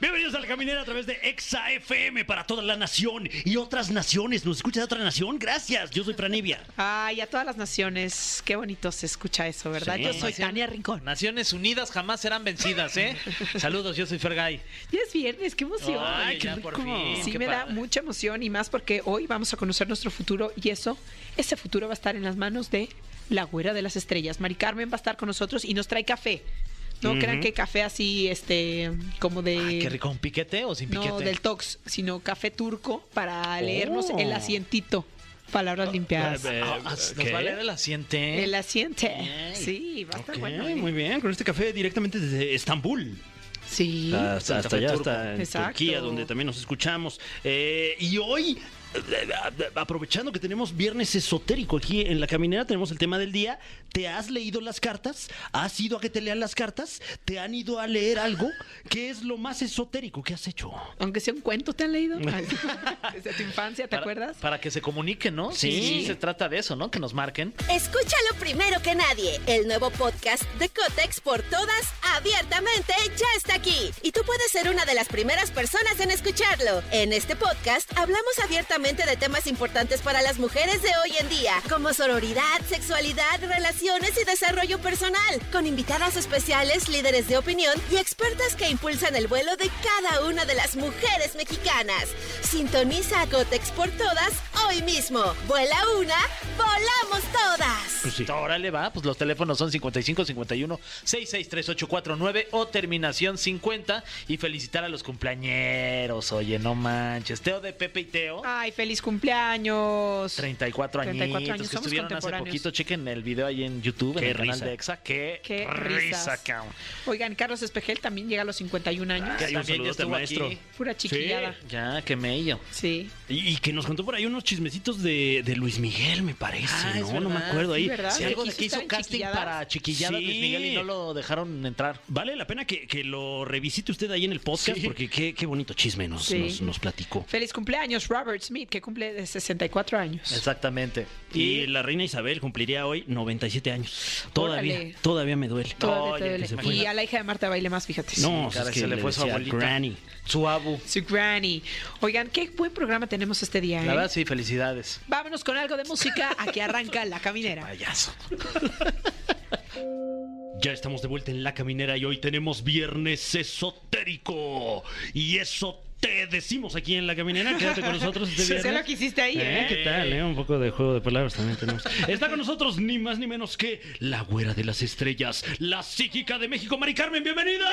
Bienvenidos a la caminera a través de Exa FM para toda la nación y otras naciones. ¿Nos escucha de otra nación? Gracias. Yo soy Franevia. Ay, a todas las naciones. Qué bonito se escucha eso, ¿verdad? Sí. Yo soy Tania Rincón. Naciones Unidas jamás serán vencidas, ¿eh? Saludos, yo soy Fergay. Ya es viernes, qué emoción. Ay, qué ya rico. por fin, Sí, qué me da padre. mucha emoción y más porque hoy vamos a conocer nuestro futuro y eso, ese futuro va a estar en las manos de la güera de las estrellas. Mari Carmen va a estar con nosotros y nos trae café. No crean que café así, este, como de... Ay, qué rico, ¿un piquete o sin piquete? No, del Tox, sino café turco para leernos Oh. el asientito. Palabras limpiadas. eh, Ah, ah, ¿Nos va a leer el asiente? El asiente. Sí, va a estar muy bien. Con este café directamente desde Estambul. Sí. Hasta, hasta allá, hasta en Exacto. Turquía, donde también nos escuchamos. Eh, y hoy, aprovechando que tenemos viernes esotérico aquí en la caminera, tenemos el tema del día. ¿Te has leído las cartas? ¿Has ido a que te lean las cartas? ¿Te han ido a leer algo? ¿Qué es lo más esotérico que has hecho? Aunque sea un cuento, ¿te han leído? Desde tu infancia, ¿te Para- acuerdas? Para que se comuniquen, ¿no? Sí. sí, se trata de eso, ¿no? Que nos marquen. Escúchalo primero que nadie. El nuevo podcast de Cotex por todas, abiertamente, ya está aquí. Y tú puedes ser una de las primeras personas en escucharlo. En este podcast hablamos abiertamente de temas importantes para las mujeres de hoy en día, como sororidad, sexualidad, relaciones y desarrollo personal, con invitadas especiales, líderes de opinión y expertas que impulsan el vuelo de cada una de las mujeres mexicanas. Sintoniza a Cotex por todas hoy mismo. Vuela una, volamos todas. Pues sí. Órale, va. Pues los teléfonos son 55 51 663849 o terminación 50. Y felicitar a los cumpleañeros. Oye, no manches. Teo de Pepe y Teo. Ay, feliz cumpleaños. 34 añitos 34 años, que somos estuvieron hace poquito. Chequen el video ahí en YouTube, en Qué canal risa. de Exa. Qué, Qué risa, cabrón. Oigan, Carlos Espejel también llega a los 51 años. Que hay un maestro. aquí. Pura chiquillada. Ya, que mello. Sí. Y, y que nos contó por ahí unos chismecitos de, de Luis Miguel, me parece, Ah, es ¿no? No me acuerdo ahí. Sí, ¿verdad? Sí, ¿Le algo de que hizo en casting chiquilladas? para chiquilladas Sí. Luis Miguel y no lo dejaron entrar. Vale la pena que, que lo revisite usted ahí en el podcast Sí. porque qué, qué bonito chisme nos, Sí. nos, nos platicó. Feliz cumpleaños, Robert Smith, que cumple de 64 años. Exactamente. Y la reina Isabel cumpliría hoy 97 años. Todavía, Órale. todavía me duele. Todavía te y a la hija de Marta baile más, fíjate. No, Sí, caray, es que se le fue su abuelita. Granny. Su abu. Su granny. Oigan, qué buen programa tenemos este día, La ¿eh? verdad, sí, felicidades. Vámonos con algo de música. Aquí arranca la caminera. Payaso. Ya estamos de vuelta en la caminera y hoy tenemos viernes esotérico. Y eso te decimos aquí en la caminera. Quédate con nosotros este Sé viernes. lo que hiciste ahí, ¿Eh? ¿eh? ¿Qué tal? eh? Un poco de juego de palabras también tenemos. Está con nosotros ni más ni menos que la güera de las estrellas, la psíquica de México, Mari Carmen, bienvenida.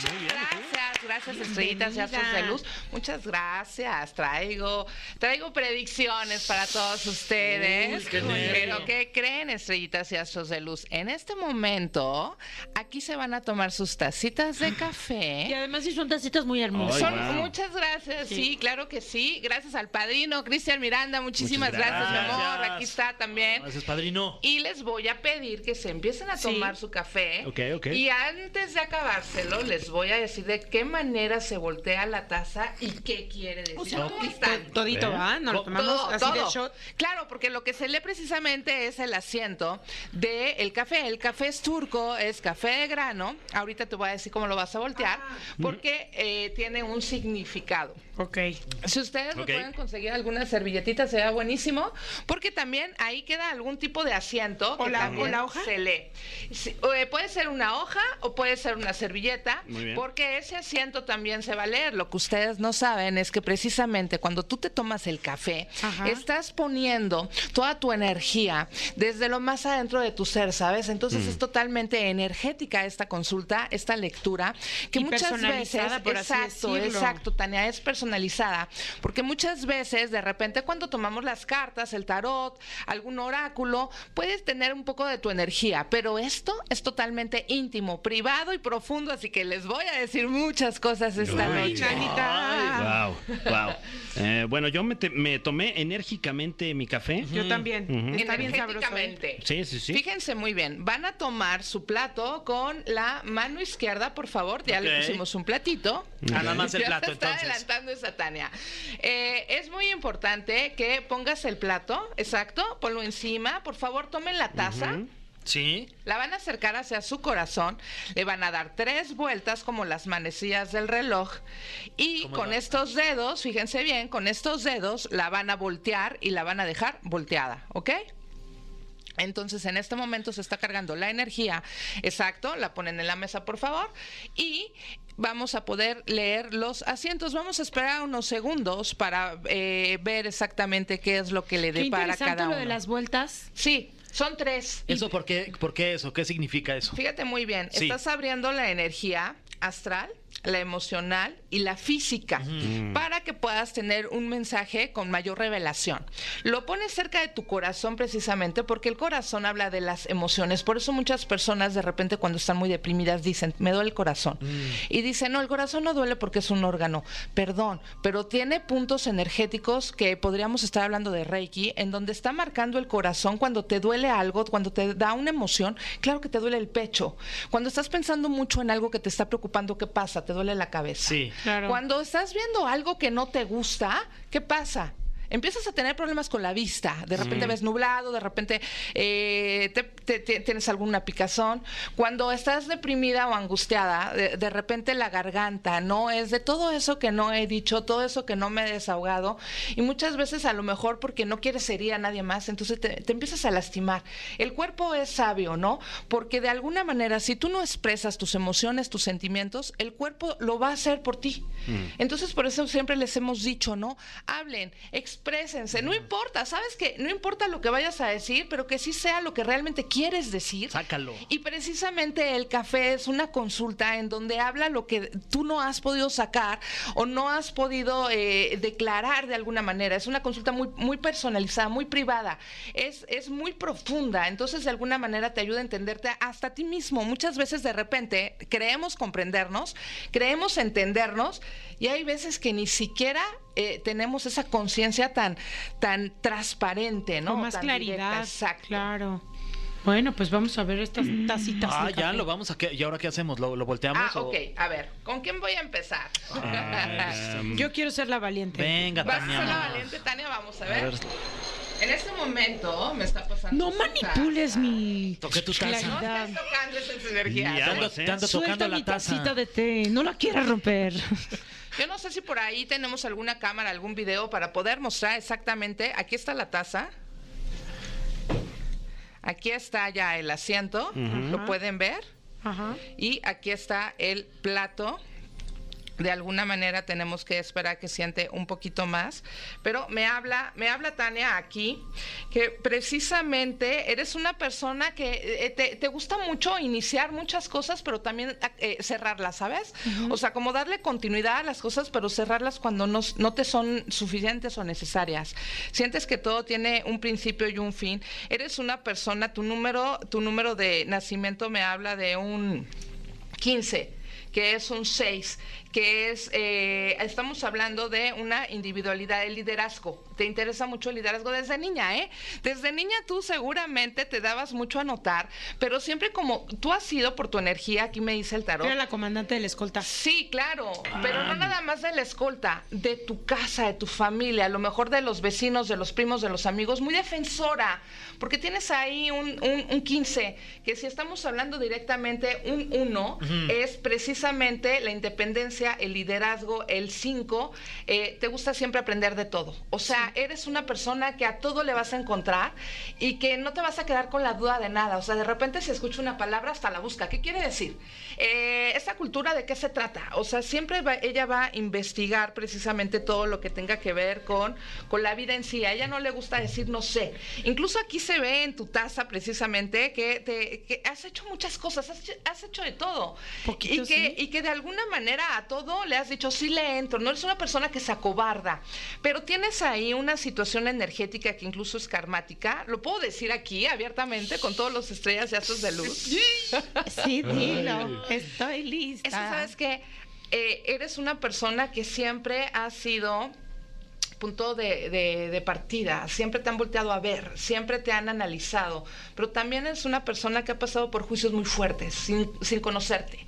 Gracias, gracias estrellitas y astros de luz. Muchas gracias. Traigo, traigo predicciones para todos ustedes. Uy, qué. Pero ¿qué creen, estrellitas y astros de luz? En este momento, aquí se van a tomar sus tacitas de Y café. además sí son tacitas muy hermosas. Ay, Son, wow. Muchas gracias, sí. claro que sí. Gracias al padrino Cristian Miranda, muchísimas gracias, mi amor. Aquí está también. Gracias, padrino. Y les voy a pedir que se empiecen a Sí. tomar su café. Ok, ok. Y antes de acabárselo, les voy a decir de qué manera se voltea la taza y qué quiere decir. O sea. Todito, ¿va? Nos lo tomamos Todo, así de todo. shot. Claro, porque lo que se lee precisamente es el asiento del café. El café es turco, es café de grano. Ahorita te voy a decir cómo lo vas a voltear, Ah. porque eh, tiene un significado. Ok. Si ustedes lo Ok. pueden conseguir alguna servilletita, sería buenísimo, porque también ahí queda algún tipo de asiento ¿O que la- o la hoja? se lee. O, eh, puede ser una hoja o puede ser una servilleta, Muy bien. porque ese asiento también se va a leer. Lo que ustedes no saben es que precisamente cuando tú te tomas el café, Ajá. estás poniendo toda tu energía desde lo más adentro de tu ser, ¿sabes? Entonces Mm. es totalmente energética esta consulta, esta lectura, que Y muchas veces, por así exacto, decirlo. exacto, Tania, es personalizada, porque muchas veces, de repente, cuando tomamos las cartas, el tarot, algún oráculo, puedes tener un poco de tu energía, pero esto es totalmente íntimo, privado y profundo, así que les voy a decir muchas cosas esta Uy. noche. Nanita. Wow, wow. Eh, bueno, yo me, te- me tomé enérgicamente mi café. Yo también. Ujú. Está bien sabroso. ¿eh? Energéticamente. Sí, sí, sí. Fíjense muy bien, van a tomar su plato con la mano izquierda, por favor, ya le Ok. pusimos un platito. Nada más el Ya plato, se está entonces. Tania. Eh, es muy importante que pongas el plato, exacto, ponlo encima. Por favor, tomen la taza. Sí. La van a acercar hacia su corazón, le van a dar tres vueltas como las manecillas del reloj y ¿Cómo con va? estos dedos, fíjense bien, con estos dedos la van a voltear y la van a dejar volteada, ¿ok? Entonces en este momento se está cargando la energía, exacto, la ponen en la mesa por favor y vamos a poder leer los asientos. Vamos a esperar unos segundos para eh, ver exactamente qué es lo que le Qué depara interesante cada lo uno. de las vueltas. Sí, son tres. ¿Eso por qué, por qué eso? ¿Qué significa eso? Fíjate muy bien, Sí. estás abriendo la energía astral, la emocional y la física para que puedas tener un mensaje con mayor revelación. Lo pones cerca de tu corazón precisamente porque el corazón habla de las emociones. Por eso muchas personas de repente cuando están muy deprimidas dicen, me duele el corazón. Y dicen, no, el corazón no duele porque es un órgano. Perdón, pero tiene puntos energéticos que podríamos estar hablando de Reiki, en donde está marcando el corazón cuando te duele algo, cuando te da una emoción. Claro que te duele el pecho. Cuando estás pensando mucho en algo que te está preocupando, ¿qué pasa? Te duele la cabeza. Sí. Claro. Cuando estás viendo algo que no te gusta, ¿qué pasa? Empiezas a tener problemas con la vista. De repente ves nublado, de repente eh, te- te- te- tienes alguna picazón. Cuando estás deprimida o angustiada, de, de repente la garganta, ¿no? Es de todo eso que no he dicho, todo eso que no me he desahogado. Y muchas veces a lo mejor porque no quieres herir a nadie más, entonces te, te empiezas a lastimar. El cuerpo es sabio, ¿no? Porque de alguna manera, si tú no expresas tus emociones, tus sentimientos, el cuerpo lo va a hacer por ti. Entonces, por eso siempre les hemos dicho, ¿no? Hablen, exprésense, no importa, ¿sabes qué? No importa lo que vayas a decir, pero que sí sea lo que realmente quieres decir. Sácalo. Y precisamente el café es una consulta en donde habla lo que tú no has podido sacar o no has podido eh, declarar de alguna manera. Es una consulta muy, muy personalizada, muy privada. Es, es muy profunda. Entonces, de alguna manera te ayuda a entenderte hasta a ti mismo. Muchas veces de repente creemos comprendernos, creemos entendernos y hay veces que ni siquiera eh, tenemos esa conciencia tan, tan transparente, ¿no? Con más Tan directa. claridad. Exacto. Claro. Bueno, pues vamos a ver estas tacitas. Ah, de ya lo vamos a... ¿qué- ¿Y ahora qué hacemos? ¿Lo, lo volteamos? Ah, o- ok. A ver, ¿con quién voy a empezar? Em, Yo quiero ser la valiente. Venga, ¿Vas a ser la Tania. valiente, Tania? Vamos a A ver. ver, En este momento me está pasando. No manipules taza. mi Toqué tu taza. No claridad. estés tocando esa es energía. Ya. te ando, ¿eh? te ando Suelta tocando mi la taza. tacita de té. No la quieras romper. Yo no sé si por ahí tenemos alguna cámara, algún video para poder mostrar exactamente. Aquí está la taza. Aquí está ya el asiento. Lo pueden ver. Y aquí está el plato. De alguna manera tenemos que esperar que siente un poquito más. Pero me habla, me habla Tania aquí, que precisamente eres una persona que eh, te, te gusta mucho iniciar muchas cosas, pero también eh, cerrarlas, ¿sabes? O sea, como darle continuidad a las cosas, pero cerrarlas cuando no, no te son suficientes o necesarias. Sientes que todo tiene un principio y un fin. Eres una persona, tu número, tu número de nacimiento me habla de un 15 que es un 6, que es, eh, estamos hablando de una individualidad, el liderazgo. Te interesa mucho el liderazgo desde niña, ¿eh? Desde niña tú seguramente te dabas mucho a notar, pero siempre como tú has sido por tu energía, aquí me dice el tarot. Era la comandante de la escolta. Sí, claro, pero no nada más de la escolta, de tu casa, de tu familia, a lo mejor de los vecinos, de los primos, de los amigos, muy defensora, porque tienes ahí un, un, un 15, que si estamos hablando directamente, un 1 es precisamente la independencia el liderazgo, el 5, eh, te gusta siempre aprender de todo. O sea, eres una persona que a todo le vas a encontrar y que no te vas a quedar con la duda de nada. O sea, de repente se escucha una palabra hasta la busca. ¿Qué quiere decir? Eh, esta cultura de qué se trata. O sea, siempre va- ella va a investigar precisamente todo lo que tenga que ver con, con la vida en sí. A ella no le gusta decir no sé. Incluso aquí se ve en tu taza precisamente que, te, que has hecho muchas cosas, has, hecho- has hecho de todo. Poquito, y, que, sí. y que de alguna manera a todo le has dicho sí le entro. No eres una persona que se acobarda. Pero tienes ahí una situación energética que incluso es karmática. Lo puedo decir aquí abiertamente con todos los estrellas y astros de luz. Sí, dilo. Estoy lista. Es que sabes que eh, eres una persona que siempre ha sido punto de, de- de partida, siempre te han volteado a ver, siempre te han analizado, pero también eres una persona que ha pasado por juicios muy fuertes sin, sin conocerte.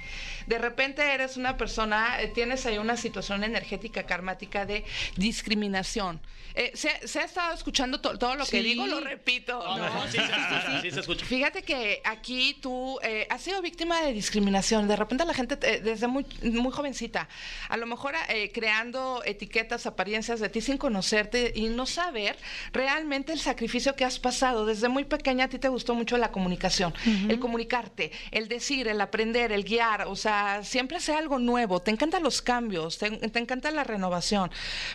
De repente eres una persona, eh, tienes ahí una situación energética karmática de discriminación. Eh, ¿se, se ha estado escuchando to- todo lo que Sí. digo? Lo repito. No, sí, se escucha, sí se escucha. Fíjate que aquí tú eh, has sido víctima de discriminación. De repente la gente, eh, desde muy, muy jovencita, a lo mejor eh, creando etiquetas, apariencias de ti sin conocerte y no saber realmente el sacrificio que has pasado. Desde muy pequeña a ti te gustó mucho la comunicación, el comunicarte, el decir, el aprender, el guiar. O sea, siempre sea algo nuevo. Te encantan los cambios, te, te encanta la renovación.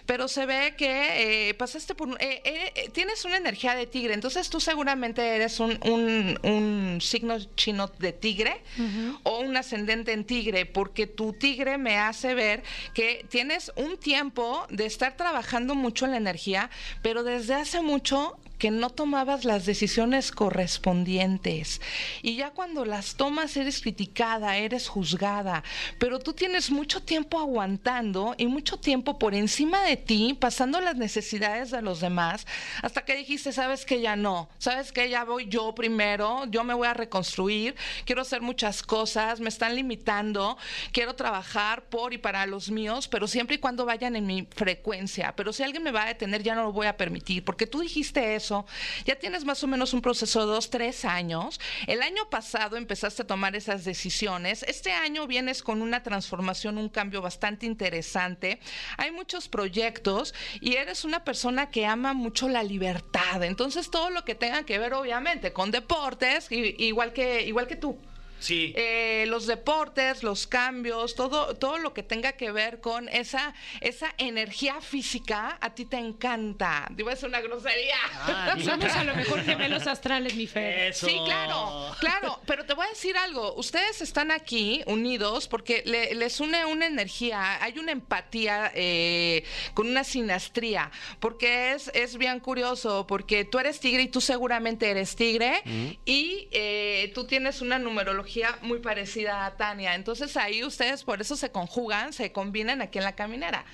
Pero se ve que eh, pasaste por... eh, eh, tienes una energía de tigre, entonces tú seguramente eres un, un- un signo chino de tigre o un ascendente en tigre, porque tu tigre me hace ver que tienes un tiempo de estar trabajando mucho en la energía, pero desde hace mucho no tomabas las decisiones correspondientes. Y ya cuando las tomas eres criticada, eres juzgada, pero tú tienes mucho tiempo aguantando y mucho tiempo por encima de ti, pasando las necesidades de los demás, hasta que dijiste, sabes que ya no, sabes que ya voy yo primero, yo me voy a reconstruir, quiero hacer muchas cosas, me están limitando, quiero trabajar por y para los míos, pero siempre y cuando vayan en mi frecuencia. Pero si alguien me va a detener, ya no lo voy a permitir, porque tú dijiste eso, ya tienes más o menos un proceso de dos, tres años. El año pasado empezaste a tomar esas decisiones. Este año vienes con una transformación, un cambio bastante interesante. Hay muchos proyectos y eres una persona que ama mucho la libertad. Entonces, todo lo que tenga que ver, obviamente, con deportes, igual que, igual que tú. Sí. Eh, los deportes, los cambios, todo, todo lo que tenga que ver con esa, esa energía física, a ti te encanta. Digo, es una grosería. Ah, Somos a lo mejor gemelos astrales, mi Fer. Eso. Sí, claro, claro, pero te voy a decir algo. Ustedes están aquí unidos porque le- les une una energía, hay una empatía eh, con una sinastría, porque es, es bien curioso, porque tú eres tigre y tú seguramente eres tigre y eh, tú tienes una numerología muy parecida a Tania. Entonces ahí ustedes por eso se conjugan, se combinan aquí en la caminera,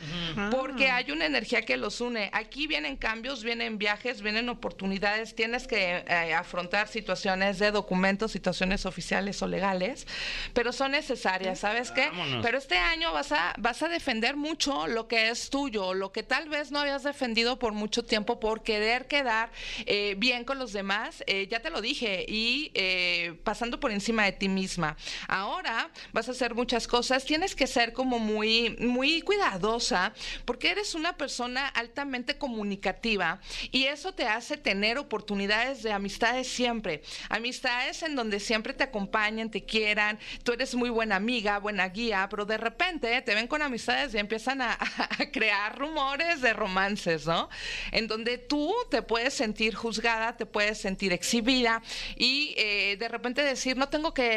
porque hay una energía que los une. Aquí vienen cambios, vienen viajes, vienen oportunidades, tienes que eh, afrontar situaciones de documentos, situaciones oficiales o legales, pero son necesarias, ¿sabes qué? Vámonos. Pero este año vas a, vas a defender mucho lo que es tuyo, lo que tal vez no habías defendido por mucho tiempo por querer quedar eh, bien con los demás, eh, ya te lo dije, y eh, pasando por encima de ti misma. Ahora vas a hacer muchas cosas, tienes que ser como muy, muy cuidadosa, porque eres una persona altamente comunicativa y eso te hace tener oportunidades de amistades siempre. Amistades en donde siempre te acompañen, te quieran, tú eres muy buena amiga, buena guía, pero de repente te ven con amistades y empiezan a, crear rumores de romances, ¿no? En donde tú te puedes sentir juzgada, te puedes sentir exhibida y eh, de repente decir, no tengo que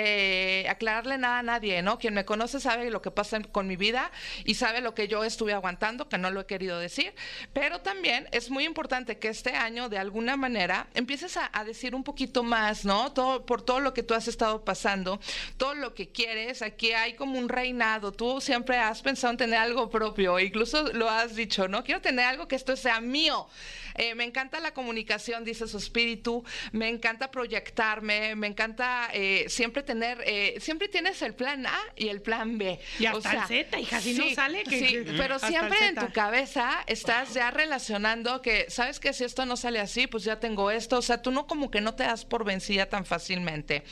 aclararle nada a nadie, ¿no? Quien me conoce sabe lo que pasa con mi vida y sabe lo que yo estuve aguantando, que no lo he querido decir, pero también es muy importante que este año de alguna manera empieces a, decir un poquito más, ¿no? Por todo lo que tú has estado pasando, todo lo que quieres, aquí hay como un reinado, tú siempre has pensado en tener algo propio, incluso lo has dicho, ¿no? Quiero tener algo que esto sea mío. Eh, me encanta la comunicación, dice su espíritu, me encanta proyectarme, me encanta eh, siempre tener, eh, siempre tienes el plan A y el plan B. Y hasta el Z, hija, si no sale, que- sí, que- pero siempre en tu cabeza estás ya relacionando que, sabes que si esto no sale así, pues ya tengo esto. O sea, tú no como que no te das por vencida tan fácilmente.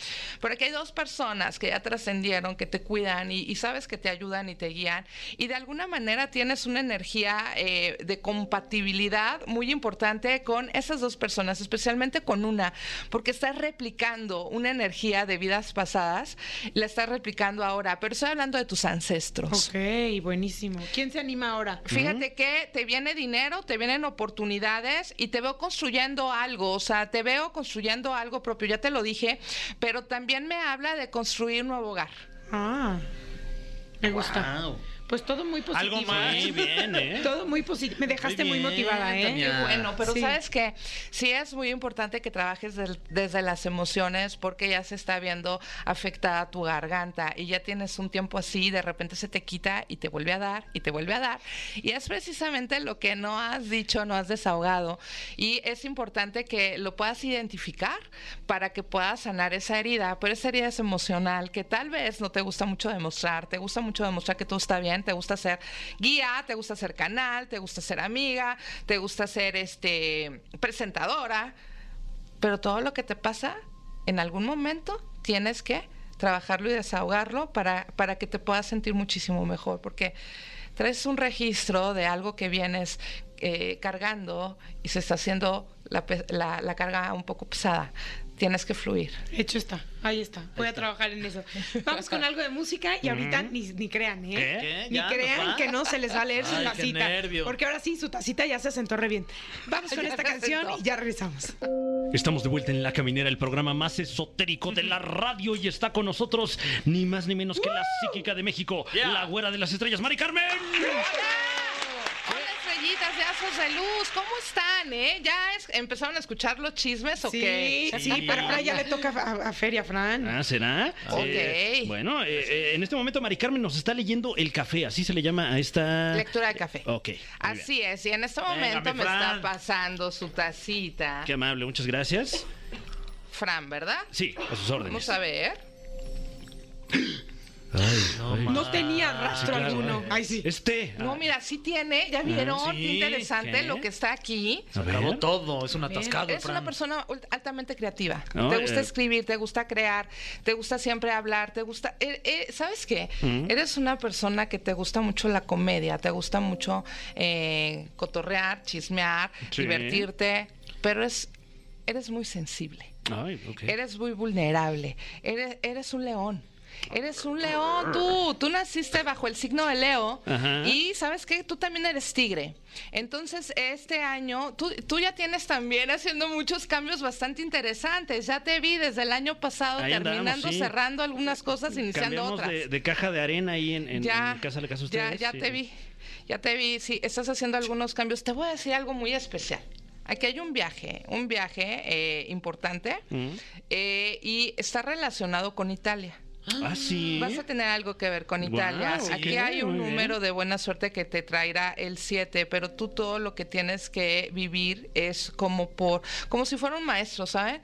Pero aquí hay dos personas que ya trascendieron, que te cuidan y, y sabes que te ayudan y te guían. Y de alguna manera tienes una energía eh, de compatibilidad muy importante con esas dos personas, especialmente con una, porque estás replicando una energía de vidas pasadas, la estás replicando ahora. Pero estoy hablando de tus ancestros. Ok, buenísimo. ¿Quién se anima ahora? Fíjate que te viene dinero, te vienen oportunidades y te veo construyendo algo, o sea, te veo construyendo algo propio, ya te lo dije, pero también me habla de construir un nuevo hogar. Ah, me gusta. Pues todo muy positivo. Algo más. Muy bien, ¿eh? Todo muy positivo. Me dejaste muy, bien, motivada, ¿eh? Tania. Qué bueno, pero Sí. sabes que sí es muy importante que trabajes del- desde las emociones porque ya se está viendo afectada tu garganta y ya tienes un tiempo así, de repente se te quita y te vuelve a dar y te vuelve a dar. Y es precisamente lo que no has dicho, no has desahogado. Y es importante que lo puedas identificar para que puedas sanar esa herida. Pero esa herida es emocional que tal vez no te gusta mucho demostrar, te gusta mucho demostrar que todo está bien, te gusta ser guía, te gusta ser canal, te gusta ser amiga, te gusta ser este presentadora, pero todo lo que te pasa en algún momento tienes que trabajarlo y desahogarlo para, para que te puedas sentir muchísimo mejor, porque traes un registro de algo que vienes eh, cargando y se está haciendo la, la carga un poco pesada. Tienes que fluir. Hecho está, ahí está. Voy a trabajar en eso. Vamos con algo de música y ahorita ni, ni crean, ¿eh? ¿Qué? ¿Qué? Ni ¿Ya crean que no se les va a leer su Ay, tacita. Porque ahora sí, su tacita ya se sentó re bien. Vamos con Ya esta canción sentó. y ya regresamos. Estamos de vuelta en La Caminera, el programa más esotérico de la radio y está con nosotros ni más ni menos que la psíquica de México, Yeah. la güera de las estrellas, Mari Carmen. Hola de Luz, ¿cómo están? Eh? ¿Ya es- empezaron a escuchar los chismes o Sí, qué? sí, pero ahora ya le toca a, a Feria, Fran. Ah, ¿será? Ok. Eh, bueno, eh, eh, en este momento Mari Carmen nos está leyendo el café, así se le llama a esta... Lectura de café. Ok. muy bien. Así es, y en este Venga, momento mi me está Fran. pasando su tacita. Qué amable, muchas gracias. Fran, ¿verdad? Sí, a sus órdenes. Vamos a ver. No tenía rastro Claro, alguno. eh. Ay, sí. Este. No, mira, sí tiene, ya vieron, sí, qué interesante ¿qué? lo que está aquí. Ver. Acabó todo, es un atascado. Es una Fran. persona ult- altamente creativa. No, te gusta eh. escribir, te gusta crear, te gusta siempre hablar, te gusta... eh, eh, ¿Sabes qué? Eres una persona que te gusta mucho la comedia, te gusta mucho eh, cotorrear, chismear, Sí. divertirte, pero es, eres muy sensible. Ay, ok. Eres muy vulnerable. Eres, eres un león. Eres un león, tú. Tú naciste bajo el signo de Leo. Ajá. Y sabes qué? Tú también eres tigre. Entonces, este año, tú, tú ya tienes también haciendo muchos cambios bastante interesantes. Ya te vi desde el año pasado Ahí andamos, terminando, sí. cerrando algunas cosas, iniciando Cambiamos otras. de, de caja de arena ahí en, en, ya, en casa de casa de ya, ustedes. ya sí. te vi. Ya te vi. Sí, estás haciendo algunos cambios. Te voy a decir algo muy especial. Aquí hay un viaje, un viaje eh, importante Mm. eh, y está relacionado con Italia. Ah, sí. Vas a tener algo que ver con Italia. Aquí hay un bien. número de buena suerte que te traerá el 7, pero tú todo lo que tienes que vivir es como por, como si fuera un maestro, ¿saben?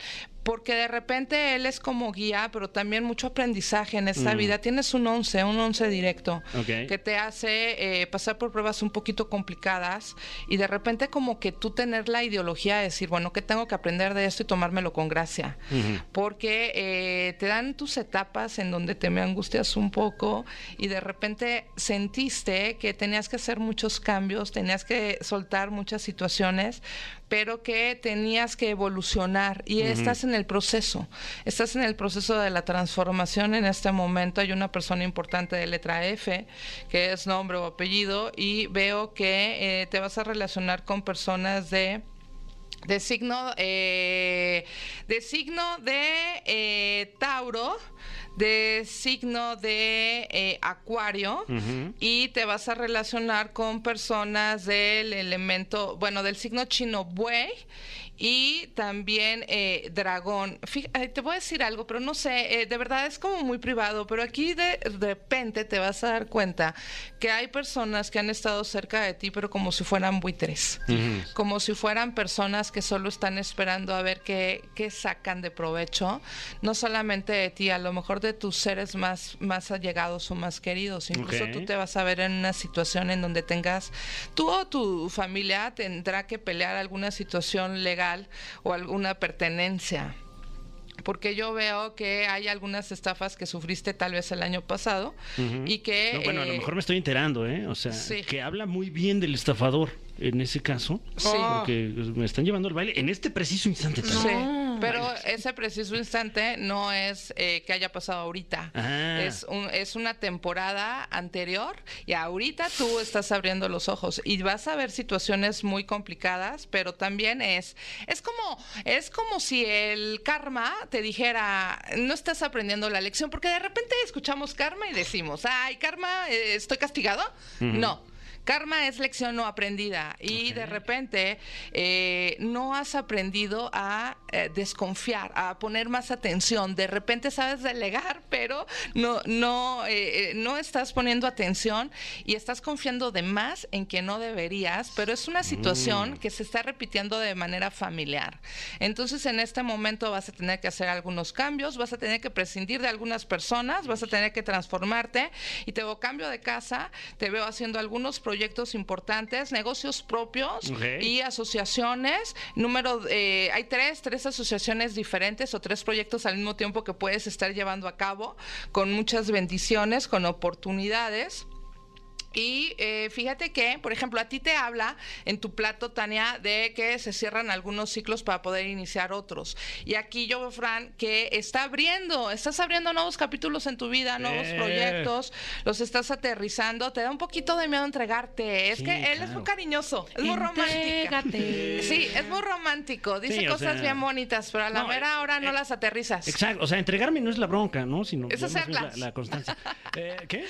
Porque de repente él es como guía, pero también mucho aprendizaje en esta Mm. vida. Tienes un 11, un 11 directo, Ok. que te hace eh, pasar por pruebas un poquito complicadas y de repente como que tú tener la ideología de decir, bueno, ¿qué tengo que aprender de esto y tomármelo con gracia? Ujú. porque eh, te dan tus etapas en donde te me angustias un poco y de repente sentiste que tenías que hacer muchos cambios, tenías que soltar muchas situaciones, pero que tenías que evolucionar y estás en el proceso, estás en el proceso de la transformación en este momento. Hay una persona importante de letra F, que es nombre o apellido, y veo que eh, te vas a relacionar con personas de de signo eh, de signo de eh, Tauro de signo de eh, Acuario y te vas a relacionar con personas del elemento bueno del signo chino buey y también eh, dragón. Te voy a decir algo, pero no sé, eh, de verdad es como muy privado, pero aquí de, de repente te vas a dar cuenta que hay personas que han estado cerca de ti, pero como si fueran buitres, como si fueran personas que solo están esperando a ver qué, qué sacan de provecho, no solamente de ti, a lo mejor de tus seres más, más allegados o más queridos. Incluso Ok. tú te vas a ver en una situación en donde tengas, tú o tu familia tendrá que pelear alguna situación legal o alguna pertenencia. Porque yo veo que hay algunas estafas que sufriste tal vez el año pasado y que... No, bueno, a lo eh, mejor me estoy enterando, ¿eh? O sea, sí. que habla muy bien del estafador en ese caso. Sí. Porque me están llevando al baile en este preciso instante. Sí, pero ese preciso instante no es eh, que haya pasado ahorita. Ah. Es, un- es una temporada anterior y ahorita tú estás abriendo los ojos y vas a ver situaciones muy complicadas, pero también es es como es como si el karma te dijera no estás aprendiendo la lección porque de repente escuchamos karma y decimos ay karma eh, estoy castigado. No. Karma es lección no aprendida y de repente eh, no has aprendido a eh, desconfiar, a poner más atención. De repente sabes delegar, pero no, no, eh, no estás poniendo atención y estás confiando de más en que no deberías, pero es una situación que se está repitiendo de manera familiar. Entonces en este momento vas a tener que hacer algunos cambios, vas a tener que prescindir de algunas personas, vas a tener que transformarte y te veo cambio de casa, te veo haciendo algunos proyectos importantes, negocios propios y asociaciones. Número, eh, hay tres, tres asociaciones diferentes o tres proyectos al mismo tiempo que puedes estar llevando a cabo con muchas bendiciones, con oportunidades. Y eh, fíjate que, por ejemplo, a ti te habla en tu plato, Tania, de que se cierran algunos ciclos para poder iniciar otros. Y aquí yo veo, Fran, que está abriendo, estás abriendo nuevos capítulos en tu vida, nuevos Eh. proyectos, los estás aterrizando. Te da un poquito de miedo entregarte. Es Sí, que él es muy cariñoso, es muy romántico. Entrégate. Sí, es muy romántico. Dice Sí, cosas sea, bien bonitas, pero a la no, mera hora no eh, las aterrizas. Exacto, o sea, entregarme no es la bronca, ¿no? Sino Es hacerlas. la, la constancia. Eh, ¿Qué?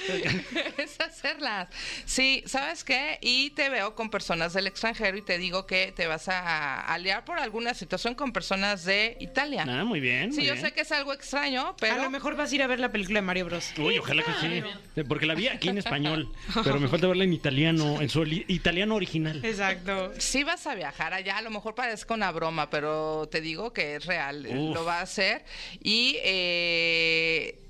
es hacerlas. Sí, ¿sabes qué? Y te veo con personas del extranjero y te digo que te vas a aliar por alguna situación con personas de Italia. Ah, muy bien. sí, muy yo bien. sé que es algo extraño, pero... A lo mejor vas a ir a ver la película de Mario Bros. Uy, ojalá que sí. Porque la vi aquí en español, pero me falta verla en italiano, en su italiano original. Exacto. Sí vas a viajar allá, a lo mejor parezca una broma, pero te digo que es real, Uf. lo va a hacer. Y eh,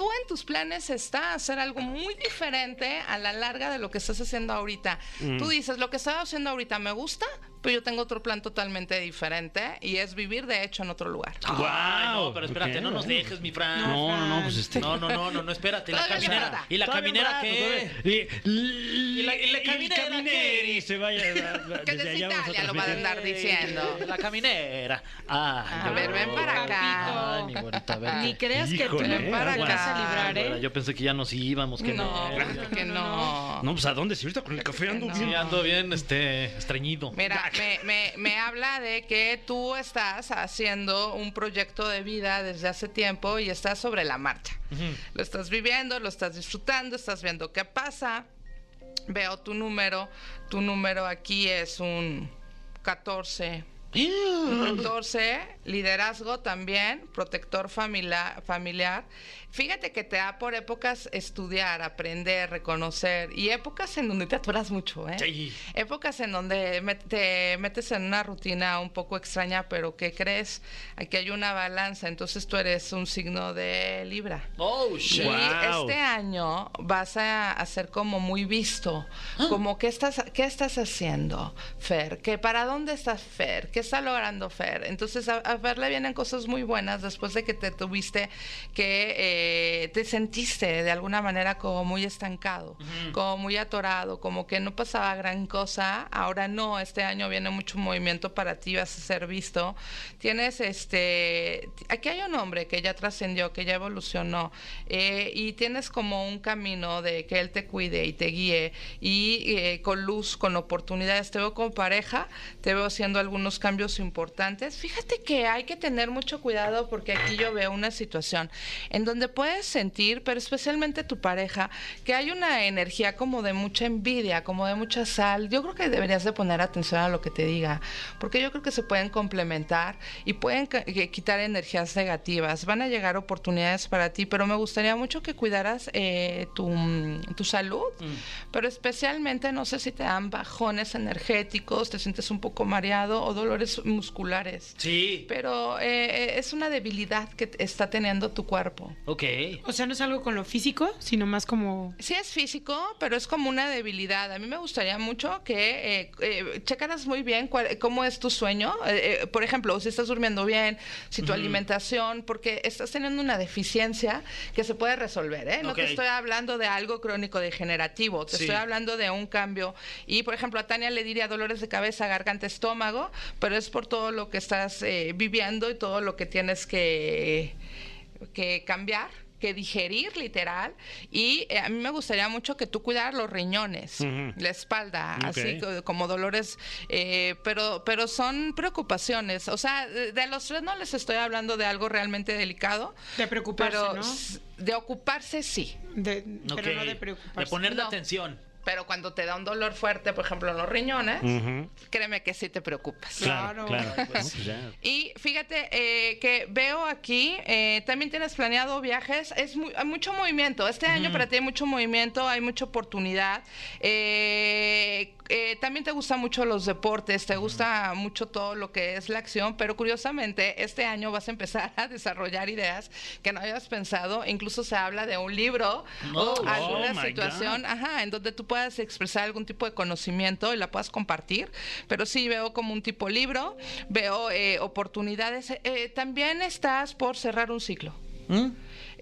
tú en tus planes está hacer algo muy diferente a la larga de lo que estás haciendo ahorita. Mm. Tú dices, lo que estoy haciendo ahorita me gusta, pero yo tengo otro plan totalmente diferente y es vivir de hecho en otro lugar. Ay, no, pero espérate, no nos dejes, mi Fran. No, no, no, pues este. No, no, no, no, no, espérate. ¿Y la caminera? ¿Y la caminera qué? Y, ¿Y la- y la caminera qué? se vaya. Que desde Italia lo va a andar diciendo. La caminera. Ah, A ver, ven para acá. Ay, mi. Ni creas que tú Híjole, me eh, para aguanta. Vas a librar, Bueno, ¿eh? yo pensé que ya nos íbamos. Que No, claro que no. No, pues ¿a dónde? Si ahorita con el café ando No. bien. Sí, ando bien este, estreñido. Mira, me, me, me habla de que tú estás haciendo un proyecto de vida desde hace tiempo y estás sobre la marcha. Lo estás viviendo, lo estás disfrutando, estás viendo qué pasa. Veo tu número. Tu número aquí es un 14. 14, liderazgo también, protector familiar, familiar. Fíjate que te da por épocas estudiar, aprender, reconocer y épocas en donde te atoras mucho, ¿eh? Sí. Épocas en donde te metes en una rutina un poco extraña, pero que crees aquí hay una balanza, entonces tú eres un signo de Libra. Oh, Y shit. Wow. este año vas a, a ser como muy visto, como qué estás, qué estás haciendo, Fer, que para dónde estás Fer, qué está logrando Fer. Entonces a, a Fer le vienen cosas muy buenas después de que te tuviste que eh, te sentiste de alguna manera como muy estancado, como muy atorado, como que no pasaba gran cosa. Ahora no, este año viene mucho movimiento para ti, vas a ser visto. Tienes este, aquí hay un hombre que ya trascendió, que ya evolucionó eh, y tienes como un camino de que él te cuide y te guíe y eh, con luz, con oportunidades. Te veo con pareja, te veo haciendo algunos cambios importantes. Fíjate que hay que tener mucho cuidado porque aquí yo veo una situación en donde puedes sentir, pero especialmente tu pareja, que hay una energía como de mucha envidia, como de mucha sal. Yo creo que deberías de poner atención a lo que te diga, porque yo creo que se pueden complementar y pueden quitar energías negativas. Van a llegar oportunidades para ti, pero me gustaría mucho que cuidaras eh, tu, mm, tu salud, pero especialmente no sé si te dan bajones energéticos, te sientes un poco mareado o dolores musculares. Sí. Pero eh, es una debilidad que está teniendo tu cuerpo. Ok. O sea, no es algo con lo físico, sino más como... Sí es físico, pero es como una debilidad. A mí me gustaría mucho que eh, eh, checaras muy bien cuál- cómo es tu sueño. Eh, eh, por ejemplo, si estás durmiendo bien, si tu alimentación, porque estás teniendo una deficiencia que se puede resolver. ¿eh? No te estoy hablando de algo crónico degenerativo, te Sí. estoy hablando de un cambio. Y, por ejemplo, a Tania le diría dolores de cabeza, garganta, estómago, pero es por todo lo que estás eh, viviendo y todo lo que tienes que, que cambiar que digerir literal y eh, a mí me gustaría mucho que tú cuidaras los riñones, la espalda, así como dolores, eh, pero pero son preocupaciones, o sea, de, de los tres no les estoy hablando de algo realmente delicado, De preocuparse, pero de ocuparse sí. De, Ok. Pero no de preocuparse. De ponerle No. atención. Pero cuando te da un dolor fuerte, por ejemplo, en los riñones, créeme que sí te preocupas. Claro, Claro. claro. Pues, ya. Y fíjate eh, que veo aquí, eh, también tienes planeado viajes, es mu- hay mucho movimiento. Este año para ti hay mucho movimiento, hay mucha oportunidad. Eh, eh, también te gustan mucho los deportes, te gusta mucho todo lo que es la acción, pero curiosamente este año vas a empezar a desarrollar ideas que no habías pensado. Incluso se habla de un libro o alguna oh my situación, ajá, en donde tú puedas expresar algún tipo de conocimiento y la puedas compartir. Pero sí veo como un tipo libro, veo eh, oportunidades. Eh, también estás por cerrar un ciclo.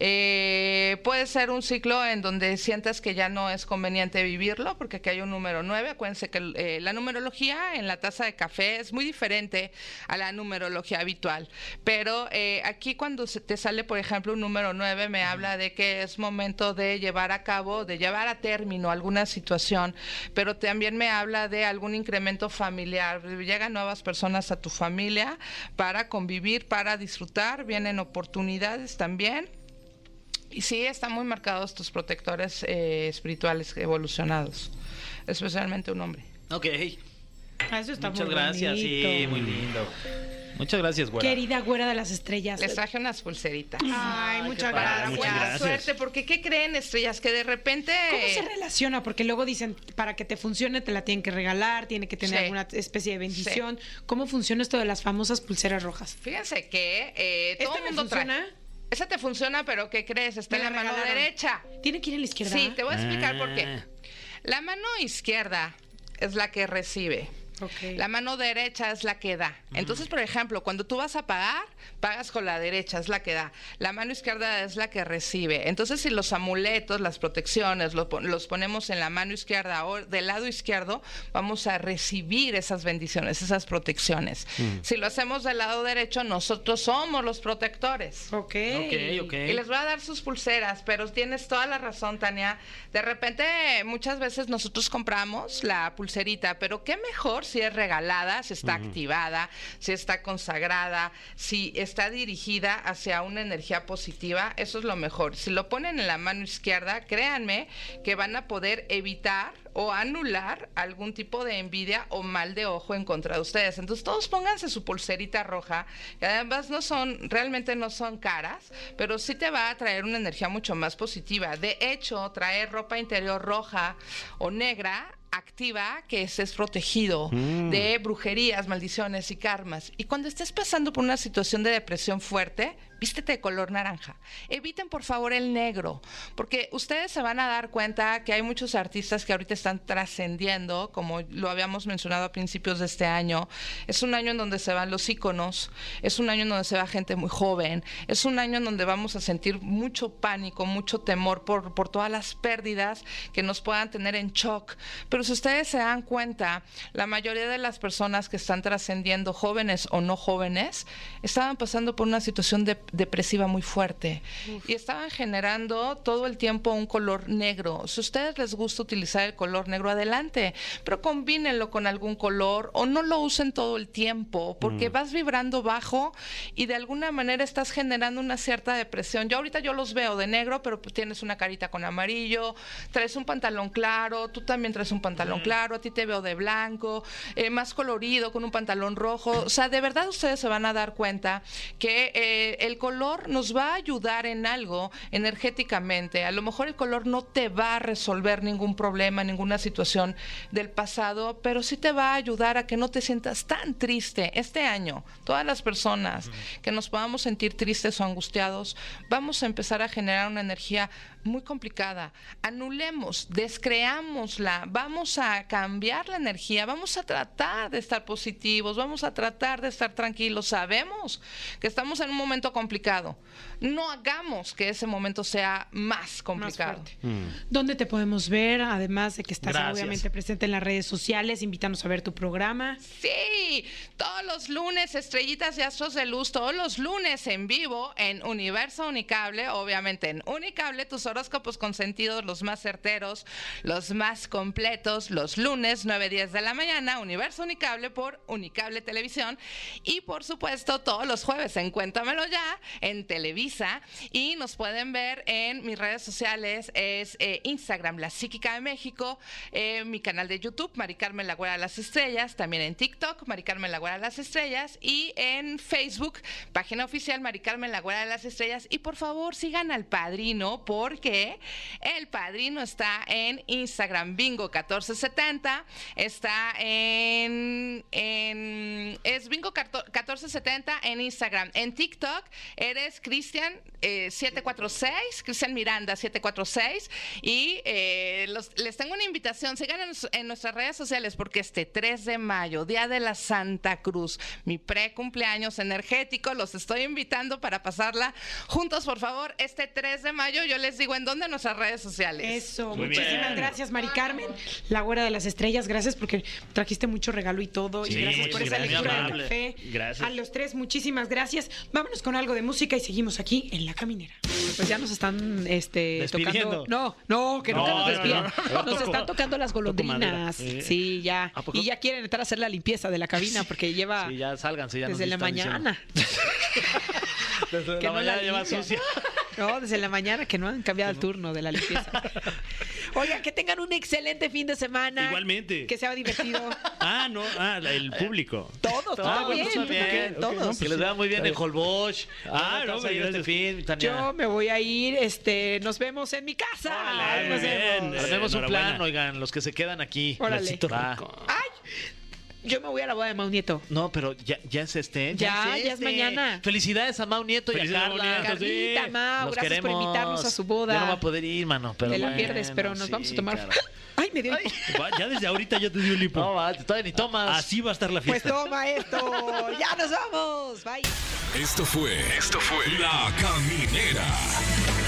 Eh, puede ser un ciclo en donde sientas que ya no es conveniente vivirlo, porque aquí hay un número 9. Acuérdense que eh, la numerología en la taza de café es muy diferente a la numerología habitual. Pero eh, aquí cuando se te sale, por ejemplo, un número 9, me habla de que es momento de llevar a cabo, de llevar a término alguna situación, pero también me habla de algún incremento familiar. Llegan nuevas personas a tu familia para convivir, para disfrutar, vienen oportunidades también. Y sí, están muy marcados tus protectores eh, espirituales evolucionados, especialmente un hombre. Ok. Ah, Eso está Muchas muy gracias. Sí, muy lindo. Muchas gracias, güera. Querida güera de las estrellas. Les traje unas pulseritas. Ay, muchas gracias. muchas gracias. suerte, porque ¿qué creen, estrellas? Que de repente... ¿Cómo se relaciona? Porque luego dicen, para que te funcione te la tienen que regalar, tiene que tener Sí. alguna especie de bendición. ¿Cómo funciona esto de las famosas pulseras rojas? Fíjense que eh, todo ¿Esta el mundo trae. Esa te funciona, pero ¿qué crees? Está en la la mano regalaron. derecha. ¿Tiene que ir a la izquierda? Sí, te voy a explicar por Ah. qué. La mano izquierda es la que recibe. Ok. La mano derecha es la que da. Entonces, por ejemplo, cuando tú vas a pagar, pagas con la derecha, es la que da. La mano izquierda es la que recibe. Entonces, si los amuletos, las protecciones, lo pon- los ponemos en la mano izquierda o del lado izquierdo, vamos a recibir esas bendiciones, esas protecciones. Si lo hacemos del lado derecho, nosotros somos los protectores. Ok. Ok, ok. Y les voy a dar sus pulseras, pero tienes toda la razón, Tania. De repente, muchas veces nosotros compramos la pulserita, pero qué mejor si es regalada, si está activada, si está consagrada, si está dirigida hacia una energía positiva. Eso es lo mejor. Si lo ponen en la mano izquierda, créanme que van a poder evitar o anular algún tipo de envidia o mal de ojo en contra de ustedes. Entonces todos pónganse su pulserita roja, que además no son, realmente no son caras, pero sí te va a traer una energía mucho más positiva. De hecho, traer ropa interior roja o negra activa que estés protegido de brujerías, maldiciones y karmas. Y cuando estés pasando por una situación de depresión fuerte, vístete de color naranja. Eviten por favor el negro, porque ustedes se van a dar cuenta que hay muchos artistas que ahorita están trascendiendo, como lo habíamos mencionado a principios de este año. Es un año en donde se van los íconos, es un año en donde se va gente muy joven, es un año en donde vamos a sentir mucho pánico, mucho temor por, por todas las pérdidas que nos puedan tener en shock. Pero pero si ustedes se dan cuenta, la mayoría de las personas que están trascendiendo, jóvenes o no jóvenes, estaban pasando por una situación de- depresiva muy fuerte y estaban generando todo el tiempo un color negro. Si a ustedes les gusta utilizar el color negro, adelante, pero combínenlo con algún color o no lo usen todo el tiempo porque vas vibrando bajo y de alguna manera estás generando una cierta depresión. Yo ahorita yo los veo de negro, pero pues tienes una carita con amarillo, traes un pantalón claro, tú también traes un pantalón claro, a ti te veo de blanco, eh, más colorido, con un pantalón rojo. O sea, de verdad ustedes se van a dar cuenta que eh, el color nos va a ayudar en algo energéticamente. A lo mejor el color no te va a resolver ningún problema, ninguna situación del pasado, pero sí te va a ayudar a que no te sientas tan triste. Este año, todas las personas que nos podamos sentir tristes o angustiados, vamos a empezar a generar una energía muy complicada. Anulemos, descreámosla, vamos a cambiar la energía, vamos a tratar de estar positivos, vamos a tratar de estar tranquilos. Sabemos que estamos en un momento complicado. No hagamos que ese momento sea más complicado. fuerte. ¿Dónde te podemos ver? Además de que estás Gracias. obviamente presente en las redes sociales, invítanos a ver tu programa. Sí, todos los lunes, estrellitas y astros de luz, todos los lunes en vivo en Universo Unicable, obviamente en Unicable, tus horóscopos consentidos, los más certeros, los más completos, los lunes 9.10 de la mañana, Universo Unicable por Unicable Televisión y por supuesto todos los jueves en Cuéntamelo Ya en Televisa. Y nos pueden ver en mis redes sociales, es eh, Instagram, La Psíquica de México, eh, mi canal de YouTube, Mari Carmen La Güera de las Estrellas, también en TikTok, Mari Carmen La Güera de las Estrellas y en Facebook, página oficial Mari Carmen La Güera de las Estrellas. Y por favor sigan al Padrino porque el Padrino está en Instagram, Bingo 1470, está en, en es Bingo 1470 en Instagram, en TikTok eres Cristian eh, 746, Cristian Miranda 746 y eh, los- les tengo una invitación, sigan en, en nuestras redes sociales porque este 3 de mayo, Día de la Santa Cruz, mi pre cumpleaños energético, los estoy invitando para pasarla juntos, por favor, este 3 de mayo, yo les digo en dónde en nuestras redes sociales. Eso, Muy muchísimas bien. gracias, Mari Carmen, la güera de las estrellas. Gracias porque trajiste mucho regalo y todo. Sí, y gracias por esa gracias. lectura del café. Gracias. A los tres, muchísimas gracias. Vámonos con algo de música y seguimos aquí en La Caminera. Pues ya nos están este, tocando. No, no, que nunca No, nos no, despiden. no, no. Nos están tocando las golondrinas. Sí. Sí, ya. Y ya quieren entrar a hacer la limpieza de la cabina porque lleva Sí, ya sálganse, ya nos desde la mañana. Desde Que la no mañana la lleva sucia. No, desde la mañana que no han cambiado el turno de la limpieza. Oigan, que tengan un excelente fin de semana. Igualmente. Que sea divertido. Ah, no, ah, el público. Todos, todos Ah, bien, bueno, bien. todos. No, pues, Que les vea muy bien en Holbox. Ah, Ah, no, no, pero este fin, Tania. Yo me voy a ir, este, nos vemos en mi casa. Órale, Nos bien. vemos. Armemos un plan, oigan, los que se quedan aquí. Órale. Ay, yo me voy a la boda de Mau Nieto. No, pero ya, ya es este. Ya, es ya es mañana. Felicidades a Mau Nieto y a Carla. Sí. Carlita, Mau, Los gracias por queremos. invitarnos a su boda. Ya no va a poder ir, mano. Pero Te la bueno, pierdes, pero nos sí, vamos a tomar. Ay, me dio. Ya desde ahorita ya te dio el hipo. No, va, todavía ni tomas. Así va a estar la Pues fiesta. toma esto. Ya nos vamos. Bye. Esto fue. Esto fue. La Caminera.